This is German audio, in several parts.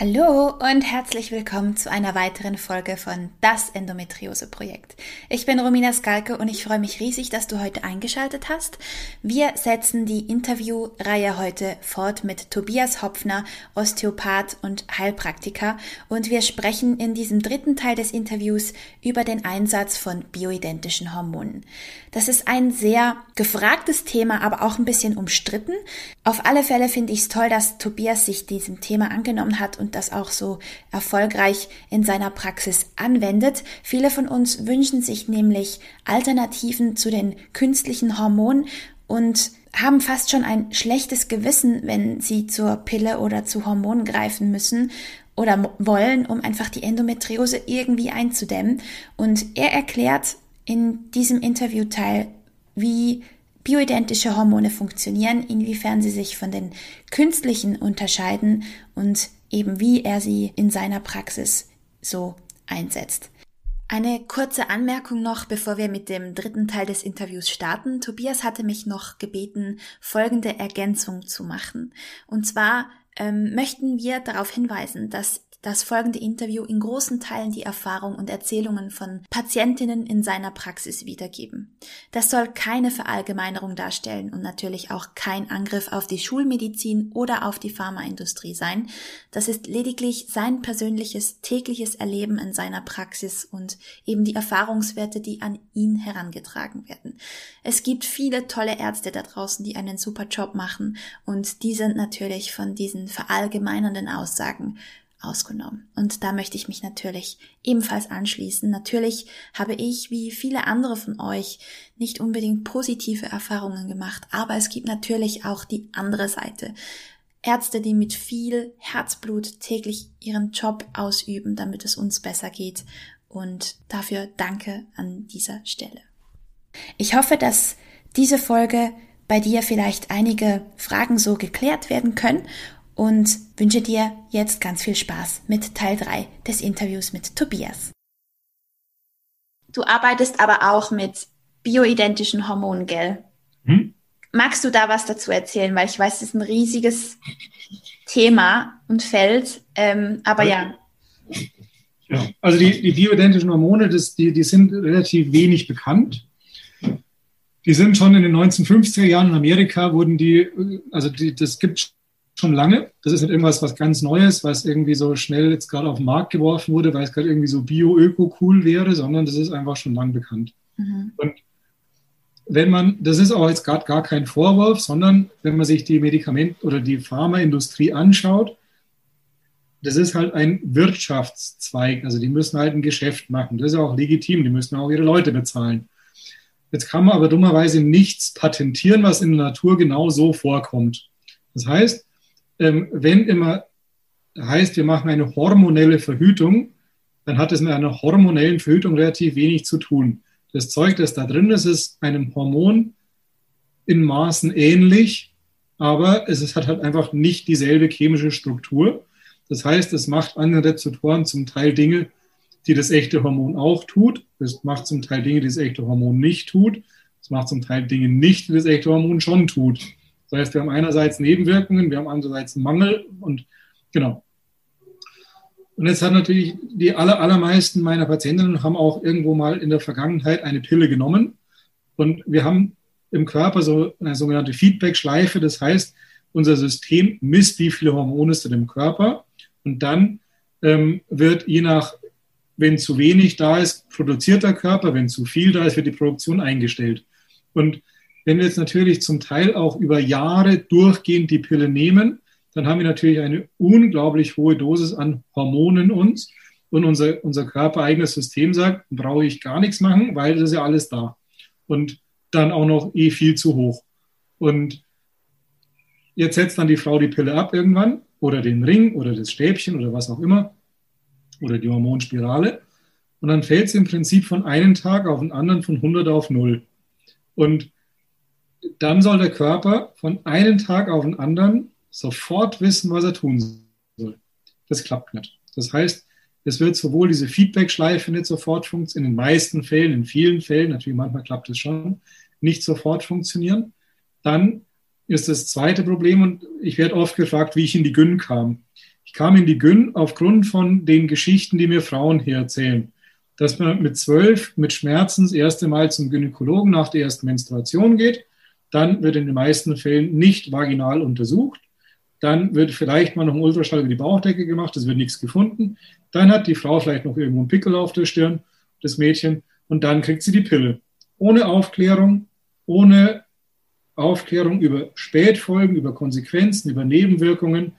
Hallo und herzlich willkommen zu einer weiteren Folge von Das Endometriose Projekt. Ich bin Romina Skalke und ich freue mich riesig, dass du heute eingeschaltet hast. Wir setzen die Interviewreihe heute fort mit Tobias Hopfner, Osteopath und Heilpraktiker und wir sprechen in diesem dritten Teil des Interviews über den Einsatz von bioidentischen Hormonen. Das ist ein sehr gefragtes Thema, aber auch ein bisschen umstritten. Auf alle Fälle finde ich es toll, dass Tobias sich diesem Thema angenommen hat und und das auch so erfolgreich in seiner Praxis anwendet. Viele von uns wünschen sich nämlich Alternativen zu den künstlichen Hormonen und haben fast schon ein schlechtes Gewissen, wenn sie zur Pille oder zu Hormonen greifen müssen oder wollen, um einfach die Endometriose irgendwie einzudämmen. Und er erklärt in diesem Interviewteil, wie bioidentische Hormone funktionieren, inwiefern sie sich von den künstlichen unterscheiden und eben wie er sie in seiner Praxis so einsetzt. Eine kurze Anmerkung noch, bevor wir mit dem dritten Teil des Interviews starten. Tobias hatte mich noch gebeten, folgende Ergänzung zu machen. Und zwar ähm, möchten wir darauf hinweisen, dass das folgende Interview in großen Teilen die Erfahrung und Erzählungen von Patientinnen in seiner Praxis wiedergeben. Das soll keine Verallgemeinerung darstellen und natürlich auch kein Angriff auf die Schulmedizin oder auf die Pharmaindustrie sein. Das ist lediglich sein persönliches tägliches Erleben in seiner Praxis und eben die Erfahrungswerte, die an ihn herangetragen werden. Es gibt viele tolle Ärzte da draußen, die einen super Job machen und die sind natürlich von diesen verallgemeinernden Aussagen ausgenommen. Und da möchte ich mich natürlich ebenfalls anschließen. Natürlich habe ich, wie viele andere von euch, nicht unbedingt positive Erfahrungen gemacht, aber es gibt natürlich auch die andere Seite. Ärzte, die mit viel Herzblut täglich ihren Job ausüben, damit es uns besser geht. Und dafür danke an dieser Stelle. Ich hoffe, dass diese Folge bei dir vielleicht einige Fragen so geklärt werden können und wünsche dir jetzt ganz viel Spaß mit Teil 3 des Interviews mit Tobias. Du arbeitest aber auch mit bioidentischen Hormonen, gell? Hm? Magst du da was dazu erzählen? Weil ich weiß, es ist ein riesiges Thema und Feld. Ähm, aber ja. ja. Also die, die bioidentischen Hormone, das, die, die sind relativ wenig bekannt. Die sind schon in den 1950er Jahren in Amerika, wurden die, also die, das gibt schon lange. Das ist nicht irgendwas, was ganz Neues, was irgendwie so schnell jetzt gerade auf den Markt geworfen wurde, weil es gerade irgendwie so bio-öko-cool wäre, sondern das ist einfach schon lang bekannt. Mhm. Und wenn man, das ist auch jetzt gerade gar kein Vorwurf, sondern wenn man sich die Medikament- oder die Pharmaindustrie anschaut, das ist halt ein Wirtschaftszweig. Also die müssen halt ein Geschäft machen. Das ist auch legitim. Die müssen auch ihre Leute bezahlen. Jetzt kann man aber dummerweise nichts patentieren, was in der Natur genau so vorkommt. Das heißt, wenn immer heißt, wir machen eine hormonelle Verhütung, dann hat es mit einer hormonellen Verhütung relativ wenig zu tun. Das Zeug, das da drin ist, ist einem Hormon in Maßen ähnlich, aber es hat halt einfach nicht dieselbe chemische Struktur. Das heißt, es macht andere Rezeptoren zum Teil Dinge, die das echte Hormon auch tut. Es macht zum Teil Dinge, die das echte Hormon nicht tut. Es macht zum Teil Dinge nicht, die das echte Hormon schon tut. Das heißt, wir haben einerseits Nebenwirkungen, wir haben andererseits einen Mangel und genau. Und jetzt hat natürlich die aller, allermeisten meiner Patientinnen haben auch irgendwo mal in der Vergangenheit eine Pille genommen. Und wir haben im Körper so eine sogenannte Feedback-Schleife. Das heißt, unser System misst, wie viele Hormone es in dem Körper. Und dann ähm, wird je nach, wenn zu wenig da ist, produziert der Körper. Wenn zu viel da ist, wird die Produktion eingestellt. Und wenn wir jetzt natürlich zum Teil auch über Jahre durchgehend die Pille nehmen, dann haben wir natürlich eine unglaublich hohe Dosis an Hormonen uns und unser, unser körpereigenes System sagt, brauche ich gar nichts machen, weil das ist ja alles da. Und dann auch noch eh viel zu hoch. Und jetzt setzt dann die Frau die Pille ab irgendwann oder den Ring oder das Stäbchen oder was auch immer oder die Hormonspirale. und dann fällt es im Prinzip von einem Tag auf den anderen von 100 auf 0. Und dann soll der Körper von einem Tag auf den anderen sofort wissen, was er tun soll. Das klappt nicht. Das heißt, es wird sowohl diese Feedback-Schleife nicht sofort funktionieren, in den meisten Fällen, in vielen Fällen, natürlich manchmal klappt es schon, nicht sofort funktionieren. Dann ist das zweite Problem, und ich werde oft gefragt, wie ich in die Gyn kam. Ich kam in die Gyn aufgrund von den Geschichten, die mir Frauen hier erzählen. Dass man mit zwölf mit Schmerzen das erste Mal zum Gynäkologen nach der ersten Menstruation geht. Dann wird in den meisten Fällen nicht vaginal untersucht. Dann wird vielleicht mal noch ein Ultraschall über die Bauchdecke gemacht, es wird nichts gefunden. Dann hat die Frau vielleicht noch irgendwo einen Pickel auf der Stirn, das Mädchen, und dann kriegt sie die Pille. Ohne Aufklärung, ohne Aufklärung über Spätfolgen, über Konsequenzen, über Nebenwirkungen.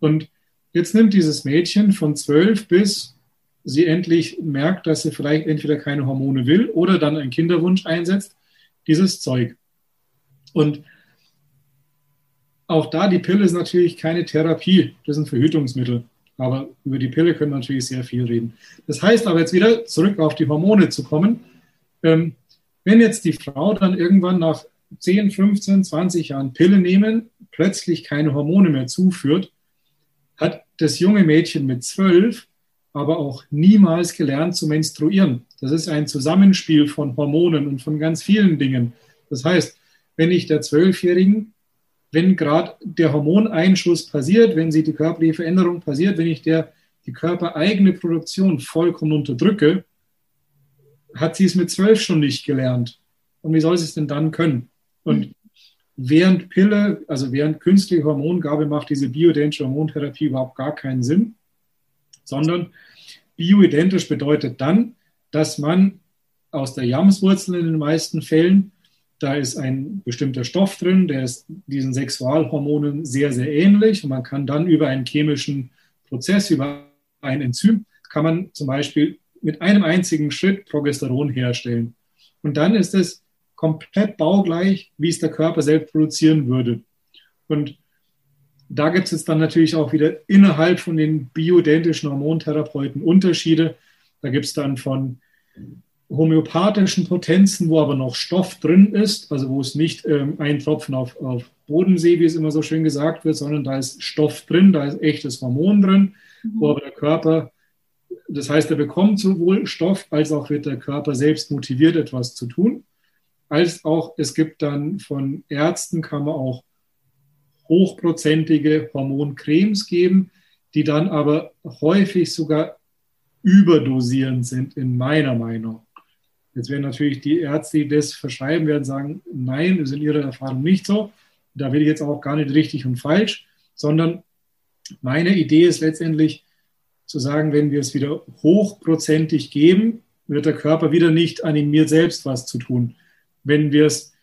Und jetzt nimmt dieses Mädchen von zwölf bis sie endlich merkt, dass sie vielleicht entweder keine Hormone will oder dann einen Kinderwunsch einsetzt, dieses Zeug. Und auch da, die Pille ist natürlich keine Therapie, das ist ein Verhütungsmittel. Aber über die Pille können wir natürlich sehr viel reden. Das heißt aber jetzt wieder zurück auf die Hormone zu kommen. Ähm, wenn jetzt die Frau dann irgendwann nach 10, 15, 20 Jahren Pille nehmen, plötzlich keine Hormone mehr zuführt, hat das junge Mädchen mit 12 aber auch niemals gelernt zu menstruieren. Das ist ein Zusammenspiel von Hormonen und von ganz vielen Dingen. Das heißt, wenn ich der Zwölfjährigen wenn gerade der Hormoneinschuss passiert, wenn sie die körperliche Veränderung passiert, wenn ich der die körpereigene Produktion vollkommen unterdrücke, hat sie es mit zwölf schon nicht gelernt. Und wie soll sie es denn dann können? Und mhm. während Pille, also während künstliche Hormongabe macht diese bioidentische Hormontherapie überhaupt gar keinen Sinn, sondern bioidentisch bedeutet dann, dass man aus der Jamswurzel in den meisten Fällen da ist ein bestimmter Stoff drin, der ist diesen Sexualhormonen sehr, sehr ähnlich. Und man kann dann über einen chemischen Prozess, über ein Enzym, kann man zum Beispiel mit einem einzigen Schritt Progesteron herstellen. Und dann ist es komplett baugleich, wie es der Körper selbst produzieren würde. Und da gibt es dann natürlich auch wieder innerhalb von den bioidentischen Hormontherapeuten Unterschiede. Da gibt es dann von homöopathischen Potenzen, wo aber noch Stoff drin ist, also wo es nicht ähm, ein Tropfen auf, auf Bodensee, wie es immer so schön gesagt wird, sondern da ist Stoff drin, da ist echtes Hormon drin, mhm. wo aber der Körper, das heißt, er bekommt sowohl Stoff, als auch wird der Körper selbst motiviert, etwas zu tun, als auch es gibt dann von Ärzten, kann man auch hochprozentige Hormoncremes geben, die dann aber häufig sogar überdosierend sind, in meiner Meinung. Jetzt werden natürlich die Ärzte, die das verschreiben, werden sagen, nein, das ist in ihrer Erfahrung nicht so. Da will ich jetzt auch gar nicht richtig und falsch, sondern meine Idee ist letztendlich zu sagen, wenn wir es wieder hochprozentig geben, wird der Körper wieder nicht animiert, selbst was zu tun. Wenn wir es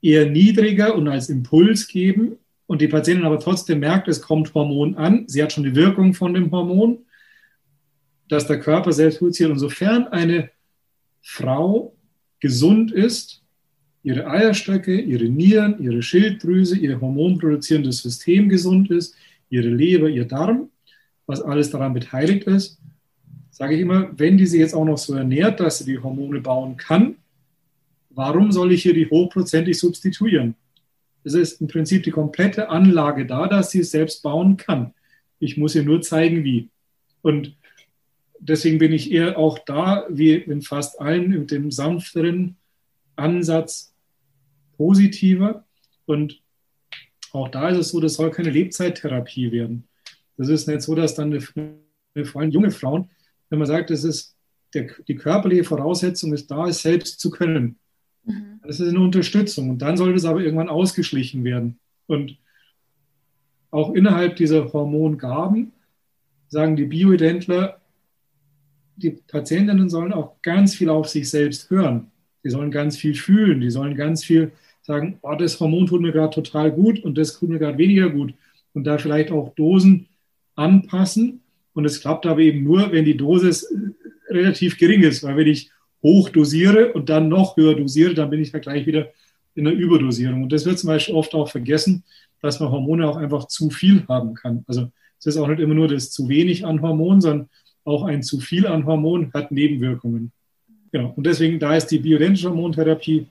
eher niedriger und als Impuls geben und die Patientin aber trotzdem merkt, es kommt Hormon an, sie hat schon die Wirkung von dem Hormon, dass der Körper selbst produziert. Und sofern eine Frau gesund ist, ihre Eierstöcke, ihre Nieren, ihre Schilddrüse, ihr hormonproduzierendes System gesund ist, ihre Leber, ihr Darm, was alles daran beteiligt ist, sage ich immer, wenn die sich jetzt auch noch so ernährt, dass sie die Hormone bauen kann, warum soll ich hier die hochprozentig substituieren? Es ist im Prinzip die komplette Anlage da, dass sie es selbst bauen kann. Ich muss ihr nur zeigen, wie. Und deswegen bin ich eher auch da, wie in fast allen, mit dem sanfteren Ansatz positiver. Und auch da ist es so, das soll keine Lebzeittherapie werden. Das ist nicht so, dass dann vor allem junge Frauen, wenn man sagt, das ist der, die körperliche Voraussetzung ist da, es selbst zu können. Mhm. Das ist eine Unterstützung. Und dann soll das aber irgendwann ausgeschlichen werden. Und auch innerhalb dieser Hormongaben sagen die Bioidentler, die Patientinnen sollen auch ganz viel auf sich selbst hören. Die sollen ganz viel fühlen. Die sollen ganz viel sagen, oh, das Hormon tut mir gerade total gut und das tut mir gerade weniger gut. Und da vielleicht auch Dosen anpassen. Und es klappt aber eben nur, wenn die Dosis äh, relativ gering ist, weil wenn ich hoch dosiere und dann noch höher dosiere, dann bin ich da gleich wieder in der Überdosierung. Und das wird zum Beispiel oft auch vergessen, dass man Hormone auch einfach zu viel haben kann. Also es ist auch nicht immer nur das zu wenig an Hormonen, sondern auch ein zu viel an Hormon hat Nebenwirkungen. Genau. Und deswegen, da ist die bioidentische Hormontherapie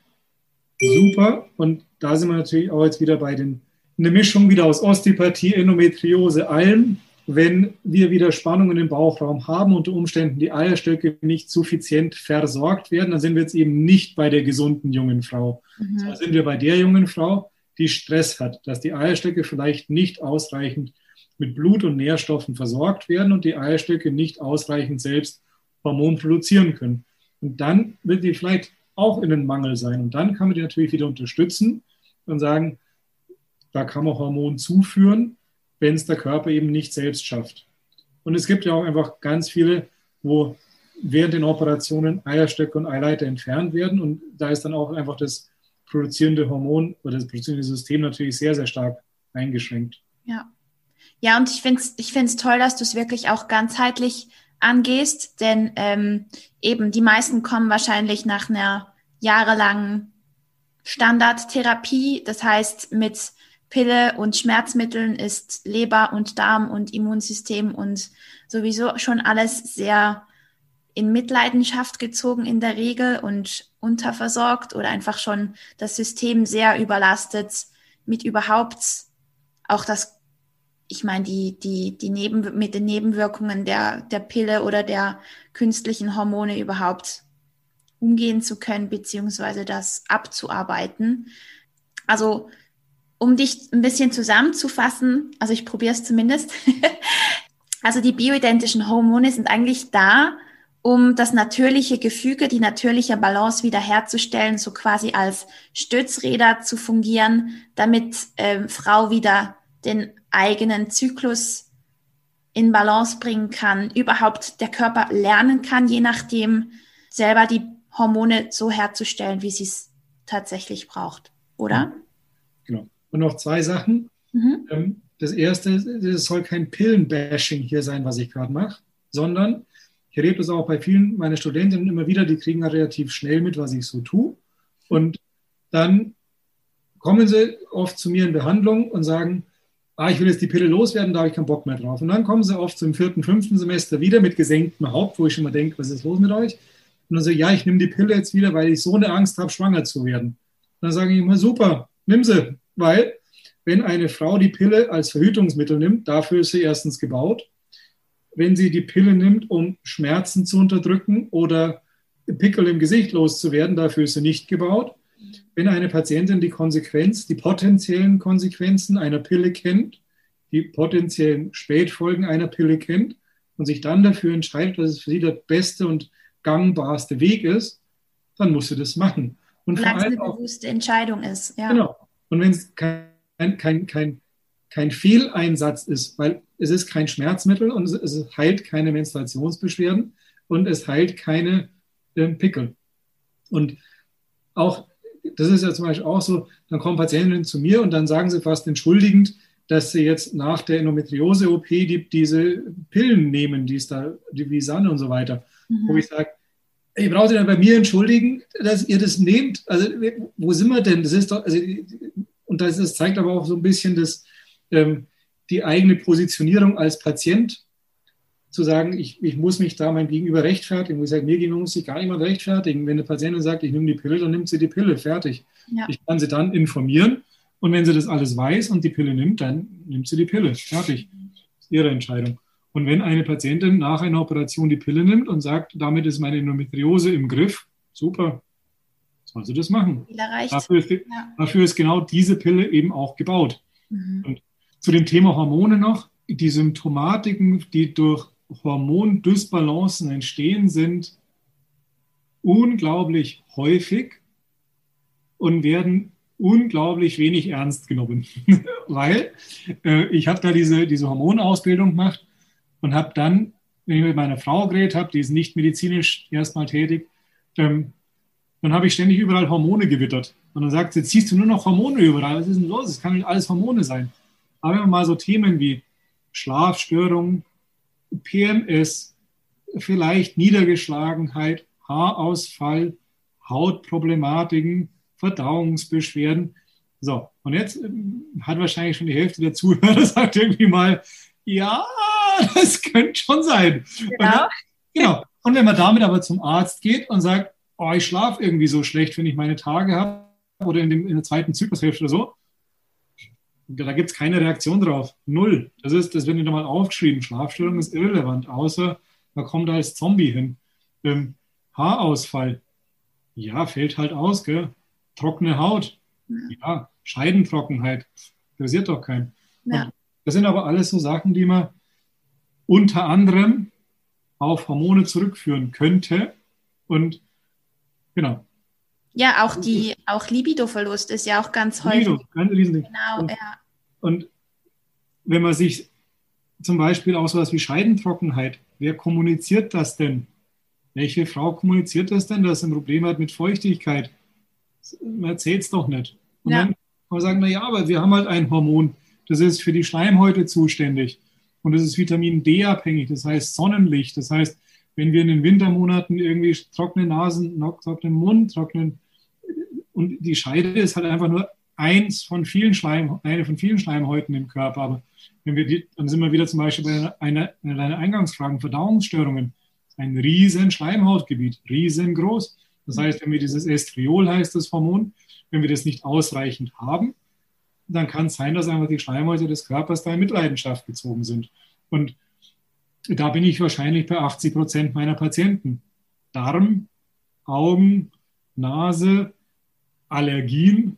super. Und da sind wir natürlich auch jetzt wieder bei den, eine Mischung wieder aus Osteopathie, Endometriose, allem. Wenn wir wieder Spannungen im Bauchraum haben, unter Umständen die Eierstöcke nicht suffizient versorgt werden, dann sind wir jetzt eben nicht bei der gesunden jungen Frau. Mhm. Sondern sind wir bei der jungen Frau, die Stress hat, dass die Eierstöcke vielleicht nicht ausreichend mit Blut und Nährstoffen versorgt werden und die Eierstöcke nicht ausreichend selbst Hormon produzieren können. Und dann wird die vielleicht auch in den Mangel sein. Und dann kann man die natürlich wieder unterstützen und sagen, da kann man Hormon zuführen, wenn es der Körper eben nicht selbst schafft. Und es gibt ja auch einfach ganz viele, wo während den Operationen Eierstöcke und Eileiter entfernt werden. Und da ist dann auch einfach das produzierende Hormon oder das produzierende System natürlich sehr, sehr stark eingeschränkt. Ja. Ja, und ich finde es ich find's toll, dass du es wirklich auch ganzheitlich angehst, denn ähm, eben die meisten kommen wahrscheinlich nach einer jahrelangen Standardtherapie, das heißt mit Pille und Schmerzmitteln ist Leber und Darm und Immunsystem und sowieso schon alles sehr in Mitleidenschaft gezogen in der Regel und unterversorgt oder einfach schon das System sehr überlastet mit überhaupt auch das ich meine, die, die, die Neben, mit den Nebenwirkungen der, der Pille oder der künstlichen Hormone überhaupt umgehen zu können, beziehungsweise das abzuarbeiten. Also, um dich ein bisschen zusammenzufassen, also ich probiere es zumindest. also die bioidentischen Hormone sind eigentlich da, um das natürliche Gefüge, die natürliche Balance wiederherzustellen, so quasi als Stützräder zu fungieren, damit ähm, Frau wieder den eigenen Zyklus in Balance bringen kann, überhaupt der Körper lernen kann, je nachdem selber die Hormone so herzustellen, wie sie es tatsächlich braucht, oder? Genau. Und noch zwei Sachen. Mhm. Ähm, das erste, es soll kein Pillenbashing hier sein, was ich gerade mache, sondern ich erlebe das auch bei vielen meiner Studentinnen immer wieder, die kriegen relativ schnell mit, was ich so tue. Und dann kommen sie oft zu mir in Behandlung und sagen, ah, ich will jetzt die Pille loswerden, da habe ich keinen Bock mehr drauf. Und dann kommen sie oft zum vierten, fünften Semester wieder mit gesenktem Haupt, wo ich schon mal denke, was ist los mit euch? Und dann so, ja, ich nehme die Pille jetzt wieder, weil ich so eine Angst habe, schwanger zu werden. Und dann sage ich immer, super, nimm sie, weil wenn eine Frau die Pille als Verhütungsmittel nimmt, dafür ist sie erstens gebaut. Wenn sie die Pille nimmt, um Schmerzen zu unterdrücken oder Pickel im Gesicht loszuwerden, dafür ist sie nicht gebaut wenn eine Patientin die Konsequenz, die potenziellen Konsequenzen einer Pille kennt, die potenziellen Spätfolgen einer Pille kennt und sich dann dafür entscheidet, dass es für sie der beste und gangbarste Weg ist, dann muss sie das machen. Und vor allem eine bewusste Entscheidung ist. Ja. Genau. Und wenn es kein, kein, kein, kein Fehleinsatz ist, weil es ist kein Schmerzmittel und es, es heilt keine Menstruationsbeschwerden und es heilt keine äh, Pickel. Und auch das ist ja zum Beispiel auch so, dann kommen Patientinnen zu mir und dann sagen sie fast entschuldigend, dass sie jetzt nach der Endometriose-OP die, diese Pillen nehmen, die es da, die Visanne und so weiter. Mhm. Wo ich sage, brauche Sie dann bei mir entschuldigen, dass ihr das nehmt. Also, wo sind wir denn? Das ist doch, also, und das, das zeigt aber auch so ein bisschen das, ähm, die eigene Positionierung als Patient zu sagen, ich, ich muss mich da meinem Gegenüber rechtfertigen. Wo ich sage, mir gegenüber muss sich gar niemand rechtfertigen. Wenn eine Patientin sagt, ich nehme die Pille, dann nimmt sie die Pille, fertig. Ja. Ich kann sie dann informieren und wenn sie das alles weiß und die Pille nimmt, dann nimmt sie die Pille, fertig. Das ist ihre Entscheidung. Und wenn eine Patientin nach einer Operation die Pille nimmt und sagt, damit ist meine Endometriose im Griff, super, soll sie das machen. Dafür ist, ja. dafür ist, genau diese Pille eben auch gebaut. Mhm. Und zu dem Thema Hormone noch, die Symptomatiken, die durch Hormondysbalancen entstehen, sind unglaublich häufig und werden unglaublich wenig ernst genommen, weil äh, ich habe da diese, diese Hormonausbildung gemacht und habe dann, wenn ich mit meiner Frau geredet habe, die ist nicht medizinisch erstmal tätig, ähm, dann habe ich ständig überall Hormone gewittert. Und dann sagt sie, jetzt siehst du nur noch Hormone überall, was ist denn los? Es kann nicht alles Hormone sein. Aber wenn man mal so Themen wie Schlafstörungen, PMS, vielleicht Niedergeschlagenheit, Haarausfall, Hautproblematiken, Verdauungsbeschwerden. So, und jetzt ähm, hat wahrscheinlich schon die Hälfte der Zuhörer sagt irgendwie mal, ja, das könnte schon sein. Genau. Und, dann, genau. Und wenn man damit aber zum Arzt geht und sagt, oh, ich schlafe irgendwie so schlecht, wenn ich meine Tage habe oder in, dem, in der zweiten Zyklushälfte oder so, da gibt es keine Reaktion drauf. Null. Das ist, das wird nicht einmal aufgeschrieben. Schlafstörung ist irrelevant, außer man kommt da als Zombie hin. Ähm, Haarausfall. Ja, fällt halt aus, gell? Trockene Haut. Ja, Scheidentrockenheit. Interessiert doch keinen. Ja. Das sind aber alles so Sachen, die man unter anderem auf Hormone zurückführen könnte. Und genau. Ja, auch die, auch Libidoverlust ist ja auch ganz häufig. Libido, ganz Riesending. Genau, und, ja. Und wenn man sich zum Beispiel auch so was wie Scheidentrockenheit, wer kommuniziert das denn? Welche Frau kommuniziert das denn, dass sie ein Problem hat mit Feuchtigkeit? Man erzählt es doch nicht. Und ja. dann kann man sagen, na ja, aber wir haben halt ein Hormon, das ist für die Schleimhäute zuständig. Und das ist Vitamin D abhängig, das heißt Sonnenlicht. Das heißt, wenn wir in den Wintermonaten irgendwie trockene Nasen, trockenen Mund, trockenen und die Scheide ist halt einfach nur eins von vielen Schleim, eine von vielen Schleimhäuten im Körper. Aber wenn wir die, dann sind wir wieder zum Beispiel bei einer, einer, einer Eingangsfragen, Verdauungsstörungen. Ein riesen Schleimhautgebiet, riesengroß. Das heißt, wenn wir dieses Estriol heißt das Hormon, wenn wir das nicht ausreichend haben, dann kann es sein, dass einfach die Schleimhäute des Körpers da in Mitleidenschaft gezogen sind. Und da bin ich wahrscheinlich bei 80 Prozent meiner Patienten. Darm, Augen, Nase, Allergien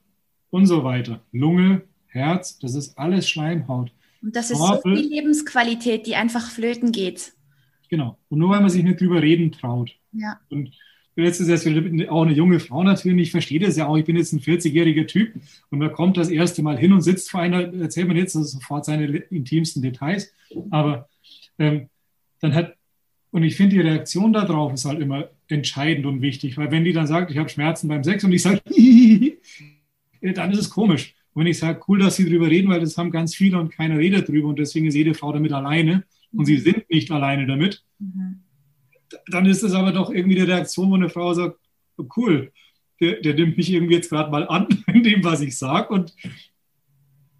und so weiter. Lunge, Herz, das ist alles Schleimhaut. Und das ist Orpel, so viel Lebensqualität, die einfach flöten geht. Genau. Und nur weil man sich nicht drüber reden traut. Ja. Und ist das auch eine junge Frau natürlich, ich verstehe das ja auch, ich bin jetzt ein 40-jähriger Typ und man kommt das erste Mal hin und sitzt vor einer, erzählt man jetzt sofort seine intimsten Details, aber ähm, dann hat, und ich finde die Reaktion darauf ist halt immer entscheidend und wichtig, weil wenn die dann sagt, ich habe Schmerzen beim Sex und ich sage, dann ist es komisch. Und wenn ich sage, cool, dass Sie darüber reden, weil das haben ganz viele und keiner redet drüber und deswegen ist jede Frau damit alleine und sie mhm. sind nicht alleine damit, mhm. dann ist es aber doch irgendwie die Reaktion, wo eine Frau sagt, oh, cool, der, der nimmt mich irgendwie jetzt gerade mal an in dem, was ich sage und,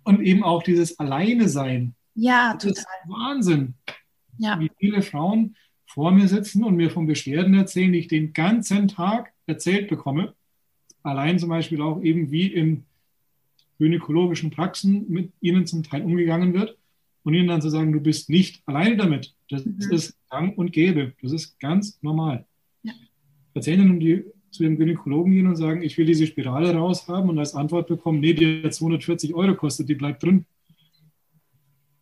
und eben auch dieses Alleine sein. Ja, das total. Ist Wahnsinn. Ja. Wie viele Frauen vor mir sitzen und mir von Beschwerden erzählen, die ich den ganzen Tag erzählt bekomme. Allein zum Beispiel auch eben, wie in gynäkologischen Praxen mit ihnen zum Teil umgegangen wird und ihnen dann zu sagen, du bist nicht alleine damit. Das mhm. ist gang und gäbe. Das ist ganz normal. Ja. Patienten, die zu dem Gynäkologen gehen und sagen, ich will diese Spirale raushaben und als Antwort bekommen, nee, die hat 240 Euro kostet, die bleibt drin.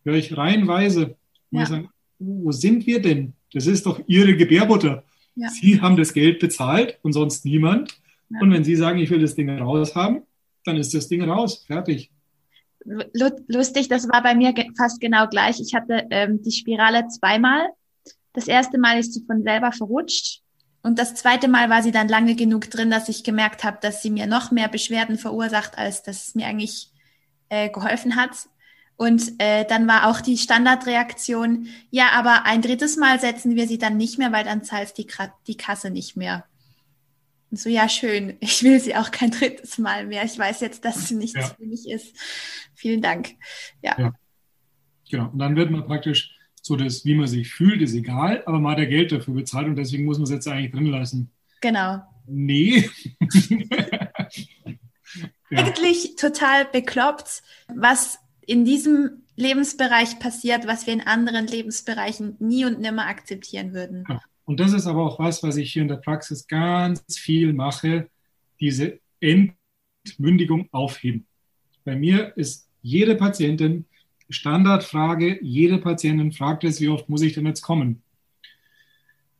Höre ich reihenweise. Ja. Sagen, wo sind wir denn? Das ist doch Ihre Gebärmutter. Ja. Sie haben das Geld bezahlt und sonst niemand. Ja. Und wenn Sie sagen, ich will das Ding raushaben, dann ist das Ding raus. Fertig. Lustig, das war bei mir fast genau gleich. Ich hatte ähm, die Spirale zweimal. Das erste Mal ist sie von selber verrutscht. Und das zweite Mal war sie dann lange genug drin, dass ich gemerkt habe, dass sie mir noch mehr Beschwerden verursacht, als dass es mir eigentlich äh, geholfen hat. Und äh, dann war auch die Standardreaktion, ja, aber ein drittes Mal setzen wir sie dann nicht mehr, weil dann zahlt die, die Kasse nicht mehr. Und so, ja, schön. Ich will sie auch kein drittes Mal mehr. Ich weiß jetzt, dass sie nichts ja. für mich ist. Vielen Dank. Ja. ja. Genau. Und dann wird man praktisch so das, wie man sich fühlt, ist egal, aber man hat ja Geld dafür bezahlt und deswegen muss man es jetzt eigentlich drin lassen. Genau. Nee. ja. Eigentlich total bekloppt, was in diesem Lebensbereich passiert, was wir in anderen Lebensbereichen nie und nimmer akzeptieren würden. Ja. Und das ist aber auch was, was ich hier in der Praxis ganz viel mache, diese Entmündigung aufheben. Bei mir ist jede Patientin Standardfrage, jede Patientin fragt es, wie oft muss ich denn jetzt kommen?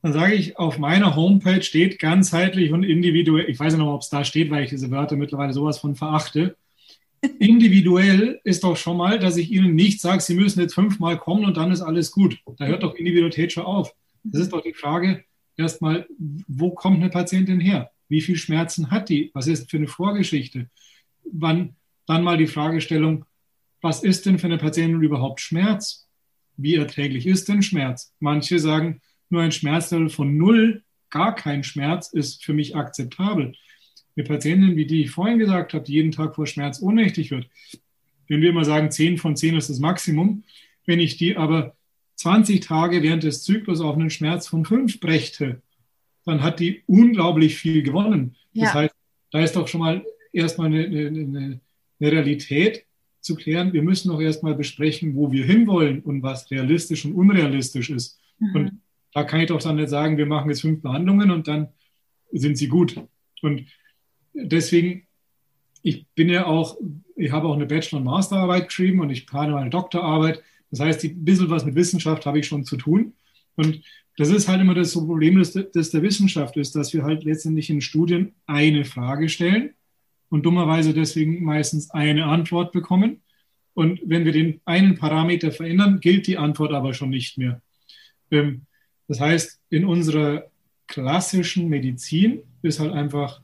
Dann sage ich, auf meiner Homepage steht ganzheitlich und individuell, ich weiß nicht noch, ob es da steht, weil ich diese Wörter mittlerweile sowas von verachte, individuell ist doch schon mal, dass ich Ihnen nicht sage, Sie müssen jetzt fünfmal kommen und dann ist alles gut. Da hört doch Individualität schon auf. Das ist doch die Frage erstmal, wo kommt eine Patientin her? Wie viel Schmerzen hat die? Was ist für eine Vorgeschichte? Wann, dann mal die Fragestellung, was ist denn für eine Patientin überhaupt Schmerz? Wie erträglich ist denn Schmerz? Manche sagen, nur ein Schmerzlevel von null, gar kein Schmerz ist für mich akzeptabel eine Patientin, wie die ich vorhin gesagt habe, die jeden Tag vor Schmerz ohnmächtig wird, wenn wir immer sagen, 10 von 10 ist das Maximum, wenn ich die aber 20 Tage während des Zyklus auf einen Schmerz von 5 brächte, dann hat die unglaublich viel gewonnen. Ja. Das heißt, da ist doch schon mal erstmal eine, eine, eine, Realität zu klären. Wir müssen doch erstmal besprechen, wo wir hinwollen und was realistisch und unrealistisch ist. Mhm. Und da kann ich doch dann nicht sagen, wir machen jetzt fünf Behandlungen und dann sind sie gut. Und deswegen, ich bin ja auch, ich habe auch eine Bachelor- und Masterarbeit geschrieben und ich plane meine Doktorarbeit. Das heißt, ein bisschen was mit Wissenschaft habe ich schon zu tun. Und das ist halt immer das Problem das, das der Wissenschaft ist, dass wir halt letztendlich in Studien eine Frage stellen und dummerweise deswegen meistens eine Antwort bekommen. Und wenn wir den einen Parameter verändern, gilt die Antwort aber schon nicht mehr. Ähm, das heißt, in unserer klassischen Medizin ist halt einfach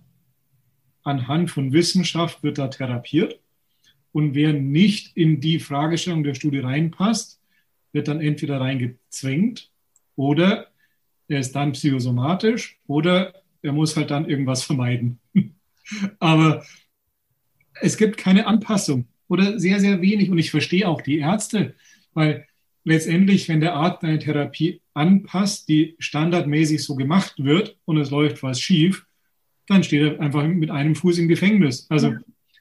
anhand von Wissenschaft wird da therapiert. Und wer nicht in die Fragestellung der Studie reinpasst, wird dann entweder reingezwängt oder er ist dann psychosomatisch oder er muss halt dann irgendwas vermeiden. Aber es gibt keine Anpassung oder sehr, sehr wenig. Und ich verstehe auch die Ärzte, weil letztendlich, wenn der Arzt eine Therapie anpasst, die standardmäßig so gemacht wird und es läuft was schief, dann steht er einfach mit einem Fuß im Gefängnis. Also, ja.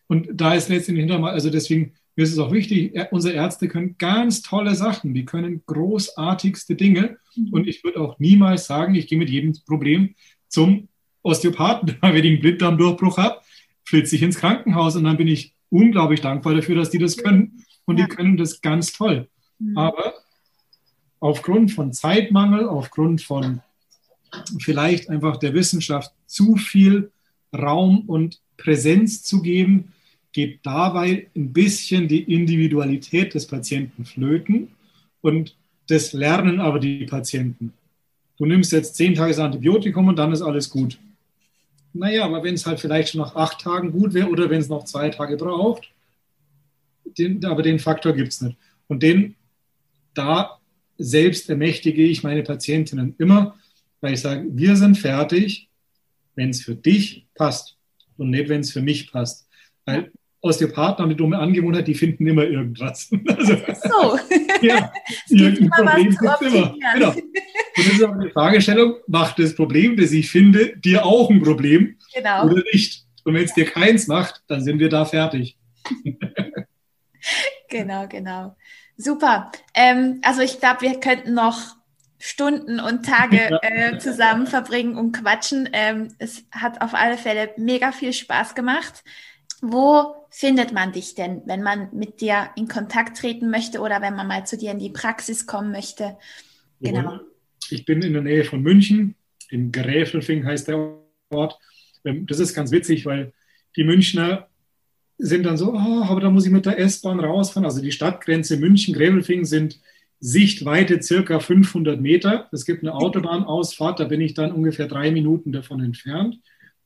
und da ist letztendlich hinter mal, also deswegen mir ist es auch wichtig, unsere Ärzte können ganz tolle Sachen, die können großartigste Dinge. Mhm. Und ich würde auch niemals sagen, ich gehe mit jedem Problem zum Osteopathen. Wenn ich einen Blinddarmdurchbruch habe, flitze ich ins Krankenhaus und dann bin ich unglaublich dankbar dafür, dass die das können. Und die können das ganz toll. Mhm. Aber aufgrund von Zeitmangel, aufgrund von vielleicht einfach der Wissenschaft zu viel Raum und Präsenz zu geben, geht dabei ein bisschen die Individualität des Patienten flöten und das lernen aber die Patienten. Du nimmst jetzt zehn Tage das Antibiotikum und dann ist alles gut. Naja, aber wenn es halt vielleicht schon nach acht Tagen gut wäre oder wenn es noch zwei Tage braucht, den, aber den Faktor gibt es nicht. Und den, da selbst ermächtige ich meine Patientinnen immer, weil ich sage, wir sind fertig, wenn es für dich passt und nicht, wenn es für mich passt. Weil Osteopathen haben eine dumme Angewohnheit, die finden immer irgendwas. Also, so. ja, irgendein Problem gibt es immer. Genau. Und das ist aber eine Fragestellung, macht das Problem, das ich finde, dir auch ein Problem genau. oder nicht? Und wenn es dir keins macht, dann sind wir da fertig. genau, genau. Super. Ähm, also ich glaube, wir könnten noch Stunden und Tage äh, zusammen verbringen und quatschen. Ähm, es hat auf alle Fälle mega viel Spaß gemacht. Wo findet man dich denn, wenn man mit dir in Kontakt treten möchte oder wenn man mal zu dir in die Praxis kommen möchte? Genau. Ich bin in der Nähe von München, in Gräfelfing heißt der Ort. Ähm, das ist ganz witzig, weil die Münchner sind dann so, oh, aber da muss ich mit der S-Bahn rausfahren. Also die Stadtgrenze München-Gräfelfing sind Sichtweite circa 500 Meter. Es gibt eine Autobahnausfahrt, da bin ich dann ungefähr drei Minuten davon entfernt.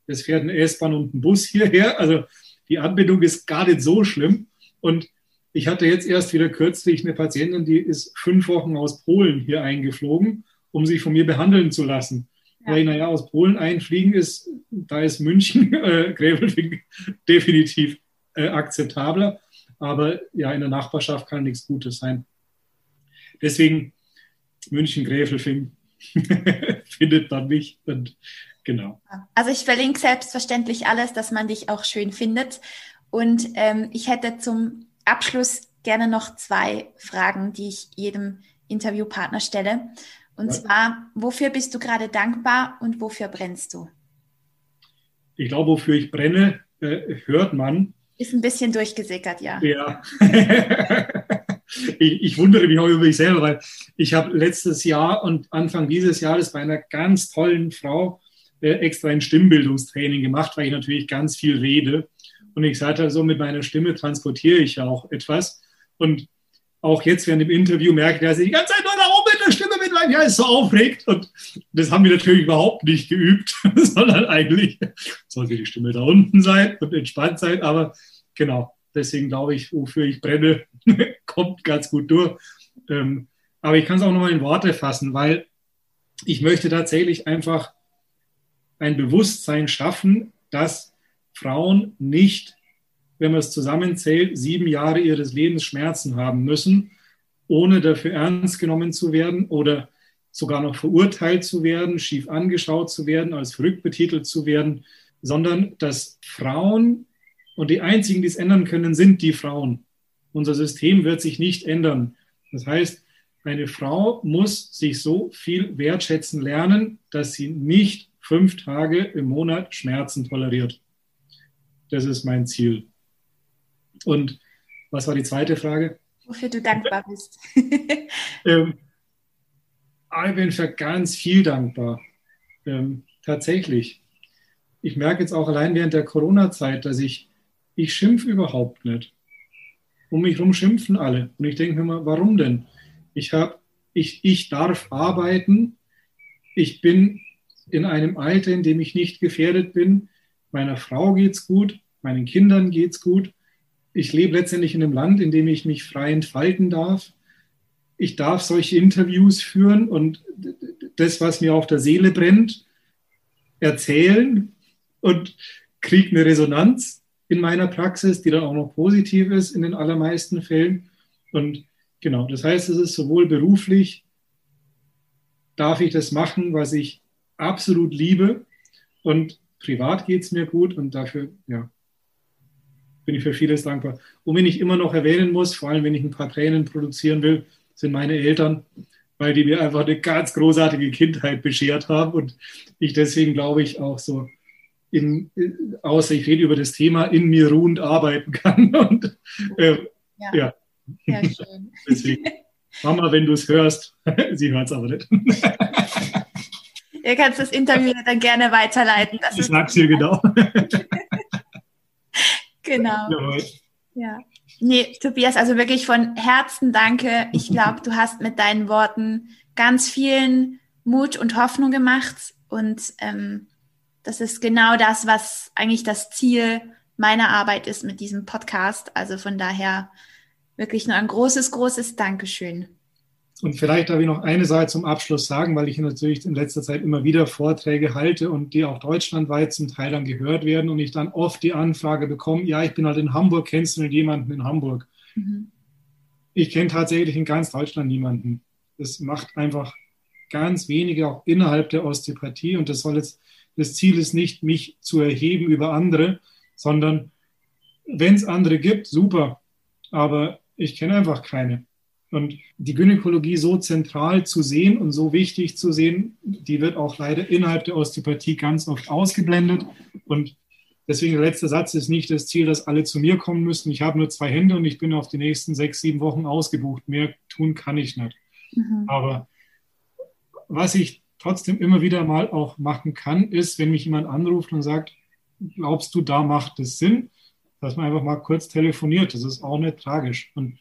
Es fährt eine S-Bahn und ein Bus hierher. Also die Anbindung ist gar nicht so schlimm. Und ich hatte jetzt erst wieder kürzlich eine Patientin, die ist fünf Wochen aus Polen hier eingeflogen, um sich von mir behandeln zu lassen. Ja. Weil, naja, aus Polen einfliegen ist, da ist München, äh, Gräfelfing definitiv äh, akzeptabler. Aber ja, in der Nachbarschaft kann nichts Gutes sein. Deswegen München, Gräfelfing findet man mich. Und Genau. Also ich verlinke selbstverständlich alles, dass man dich auch schön findet. Und ähm, ich hätte zum Abschluss gerne noch zwei Fragen, die ich jedem Interviewpartner stelle. Und ja. zwar, wofür bist du gerade dankbar und wofür brennst du? Ich glaube, wofür ich brenne, äh, hört man. Ist ein bisschen durchgesickert, ja. Ja. ich, ich, wundere mich auch über mich selber, weil ich habe letztes Jahr und Anfang dieses Jahres bei einer ganz tollen Frau äh, extra ein Stimmbildungstraining gemacht, weil ich natürlich ganz viel rede. Und ich sagte also, mit meiner Stimme transportiere ich ja auch etwas. Und auch jetzt während dem Interview merke ich, dass ich die ganze Zeit nur da oben mit der Stimme mit meinem Ja ist so aufregt. Und das haben wir natürlich überhaupt nicht geübt, sondern eigentlich sollte die Stimme da unten sein und entspannt sein. Aber genau, deswegen glaube ich, wofür ich brenne, kommt ganz gut durch. Ähm, aber ich kann es auch nochmal in Worte fassen, weil ich möchte tatsächlich einfach ein Bewusstsein schaffen, dass Frauen nicht, wenn man es zusammenzählt, sieben Jahre ihres Lebens Schmerzen haben müssen, ohne dafür ernst genommen zu werden oder sogar noch verurteilt zu werden, schief angeschaut zu werden, als verrückt betitelt zu werden, sondern dass Frauen und die einzigen, die es ändern können, sind die Frauen. Unser System wird sich nicht ändern. Das heißt, eine Frau muss sich so viel wertschätzen lernen, dass sie nicht fünf Tage im Monat Schmerzen toleriert. Das ist mein Ziel. Und was war die zweite Frage? Wofür du dankbar bist. ähm, ich bin für ganz viel dankbar. Ähm, tatsächlich. Ich merke jetzt auch allein während der Corona-Zeit, dass ich, ich schimpfe überhaupt nicht. Um mich herum schimpfen alle. Und ich denke mir mal, warum denn? Ich habe, ich, ich darf arbeiten. Ich bin in einem Alter, in dem ich nicht gefährdet bin. Meiner Frau geht's gut, meinen Kindern geht's gut. Ich lebe letztendlich in einem Land, in dem ich mich frei entfalten darf. Ich darf solche Interviews führen und das, was mir auf der Seele brennt, erzählen und kriege eine Resonanz in meiner Praxis, die dann auch noch positiv ist in den allermeisten Fällen. Und genau, das heißt, es ist sowohl beruflich, darf ich das machen, was ich absolut liebe und privat geht es mir gut und dafür, ja, bin ich für vieles dankbar. Und wenn ich immer noch erwähnen muss, vor allem wenn ich ein paar Tränen produzieren will, sind meine Eltern, weil die mir einfach eine ganz großartige Kindheit beschert haben und ich deswegen glaube ich auch so in, außer ich rede über das Thema, in mir ruhend arbeiten kann. Und, äh, ja. ja. ja schön. Deswegen, Mama, wenn du es hörst, sie hört es aber nicht. Ihr kannst das Interview dann gerne weiterleiten. Das ich sag's dir genau. genau. Ja. Nee, Tobias, also wirklich von Herzen danke. Ich glaube, du hast mit deinen Worten ganz vielen Mut und Hoffnung gemacht. Und ähm, das ist genau das, was eigentlich das Ziel meiner Arbeit ist mit diesem Podcast. Also von daher wirklich nur ein großes, großes Dankeschön. Und vielleicht darf ich noch eine Sache zum Abschluss sagen, weil ich natürlich in letzter Zeit immer wieder Vorträge halte und die auch deutschlandweit zum Teil dann gehört werden und ich dann oft die Anfrage bekomme, ja, ich bin halt in Hamburg, kennst du denn jemanden in Hamburg? Mhm. Ich kenne tatsächlich in ganz Deutschland niemanden. Das macht einfach ganz wenige auch innerhalb der Osteopathie und das soll jetzt, das Ziel ist nicht, mich zu erheben über andere, sondern wenn es andere gibt, super, aber ich kenne einfach keine. Und die Gynäkologie so zentral zu sehen und so wichtig zu sehen, die wird auch leider innerhalb der Osteopathie ganz oft ausgeblendet. Und deswegen der letzte Satz ist nicht das Ziel, dass alle zu mir kommen müssen. Ich habe nur zwei Hände und ich bin auf die nächsten sechs, sieben Wochen ausgebucht. Mehr tun kann ich nicht. Mhm. Aber was ich trotzdem immer wieder mal auch machen kann, ist, wenn mich jemand anruft und sagt, glaubst du, da macht es Sinn, dass man einfach mal kurz telefoniert. Das ist auch nicht tragisch. Und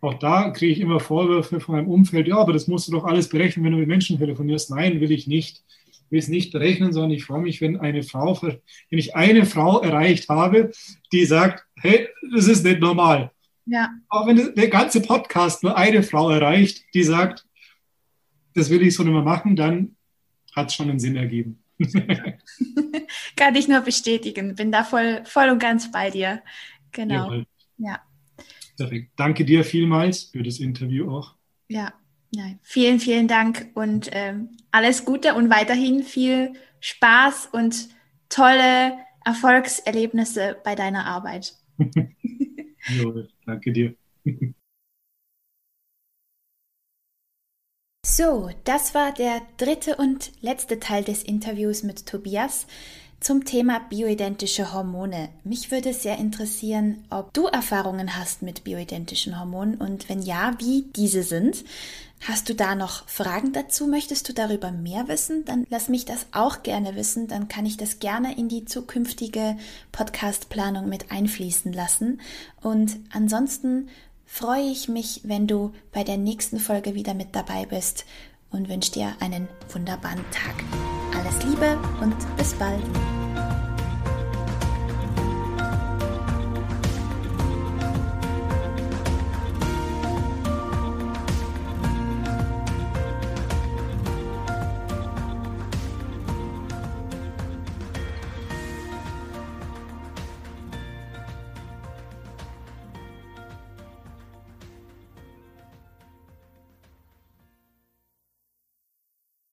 auch da kriege ich immer Vorwürfe von meinem Umfeld, ja, aber das musst du doch alles berechnen, wenn du mit Menschen telefonierst. Nein, will ich nicht. Ich will es nicht berechnen, sondern ich freue mich, wenn eine Frau, wenn ich eine Frau erreicht habe, die sagt, hey, das ist nicht normal. Ja. Auch wenn der ganze Podcast nur eine Frau erreicht, die sagt, das will ich so nicht mehr machen, dann hat es schon einen Sinn ergeben. Kann ich nur bestätigen. Bin da voll, voll und ganz bei dir. Genau. Jawohl. Ja. Perfekt. Danke dir vielmals für das Interview auch. Ja, nein. vielen, vielen Dank und ähm, alles Gute und weiterhin viel Spaß und tolle Erfolgserlebnisse bei deiner Arbeit. jo, danke dir. So, das war der dritte und letzte Teil des Interviews mit Tobias zum Thema bioidentische Hormone. Mich würde sehr interessieren, ob du Erfahrungen hast mit bioidentischen Hormonen und wenn ja, wie diese sind. Hast du da noch Fragen dazu? Möchtest du darüber mehr wissen? Dann lass mich das auch gerne wissen. Dann kann ich das gerne in die zukünftige Podcast-Planung mit einfließen lassen. Und ansonsten freue ich mich, wenn du bei der nächsten Folge wieder mit dabei bist und wünsche dir einen wunderbaren Tag. Alles Liebe und bis bald.